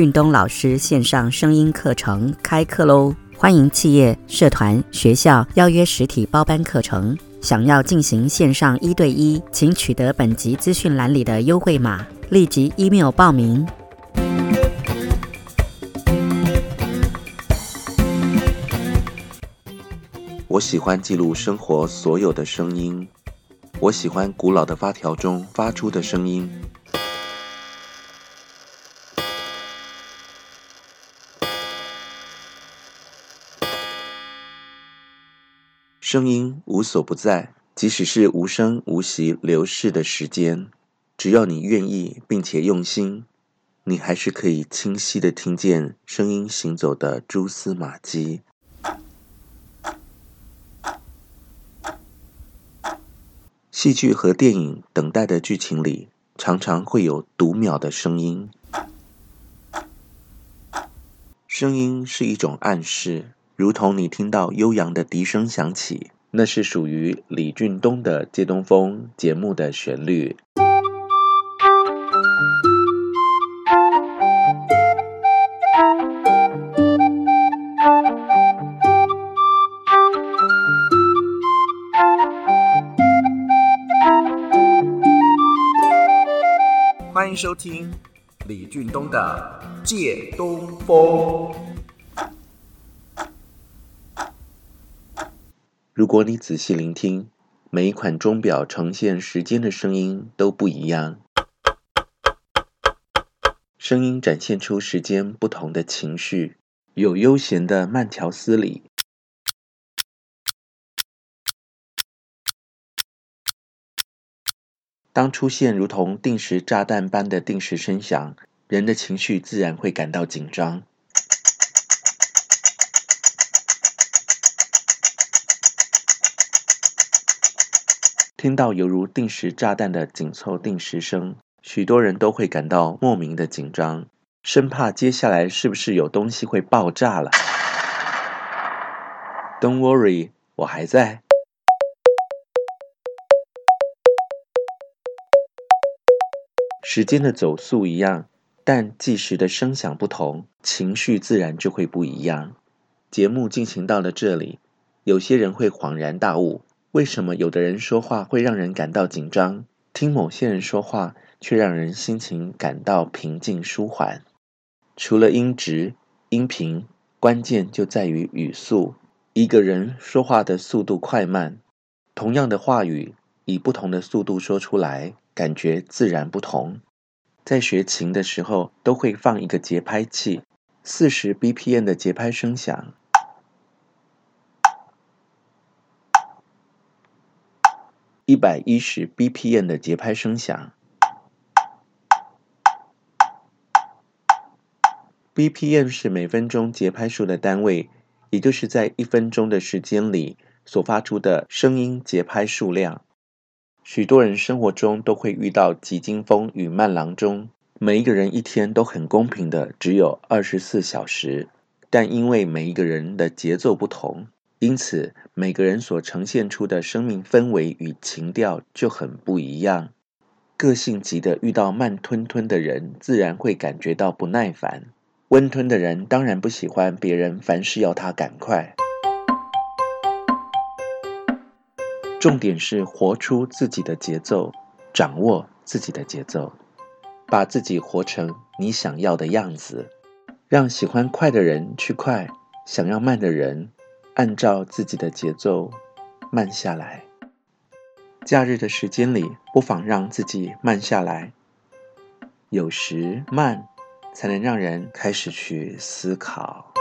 俊东老师线上声音课程开课喽！欢迎企业、社团、学校邀约实体包班课程。想要进行线上一对一，请取得本集资讯栏里的优惠码，立即 email 报名。我喜欢记录生活所有的声音，我喜欢古老的发条中发出的声音。声音无所不在，即使是无声无息流逝的时间，只要你愿意并且用心，你还是可以清晰地听见声音行走的蛛丝马迹。戏剧和电影等待的剧情里，常常会有读秒的声音。声音是一种暗示。如同你听到悠扬的笛声响起，那是属于李俊东的《借东风》节目的旋律。欢迎收听李俊东的《借东风》。如果你仔细聆听，每一款钟表呈现时间的声音都不一样，声音展现出时间不同的情绪，有悠闲的慢条斯理。当出现如同定时炸弹般的定时声响，人的情绪自然会感到紧张。听到犹如定时炸弹的紧凑定时声，许多人都会感到莫名的紧张，生怕接下来是不是有东西会爆炸了。Don't worry，我还在。时间的走速一样，但计时的声响不同，情绪自然就会不一样。节目进行到了这里，有些人会恍然大悟。为什么有的人说话会让人感到紧张，听某些人说话却让人心情感到平静舒缓？除了音质、音频，关键就在于语速。一个人说话的速度快慢，同样的话语以不同的速度说出来，感觉自然不同。在学琴的时候，都会放一个节拍器，四十 BPM 的节拍声响。一百一十 BPM 的节拍声响，BPM 是每分钟节拍数的单位，也就是在一分钟的时间里所发出的声音节拍数量。许多人生活中都会遇到急惊风与慢郎中，每一个人一天都很公平的只有二十四小时，但因为每一个人的节奏不同。因此，每个人所呈现出的生命氛围与情调就很不一样。个性急的遇到慢吞吞的人，自然会感觉到不耐烦；温吞的人当然不喜欢别人凡事要他赶快。重点是活出自己的节奏，掌握自己的节奏，把自己活成你想要的样子，让喜欢快的人去快，想要慢的人，按照自己的节奏慢下来。假日的时间里，不妨让自己慢下来。有时慢，才能让人开始去思考。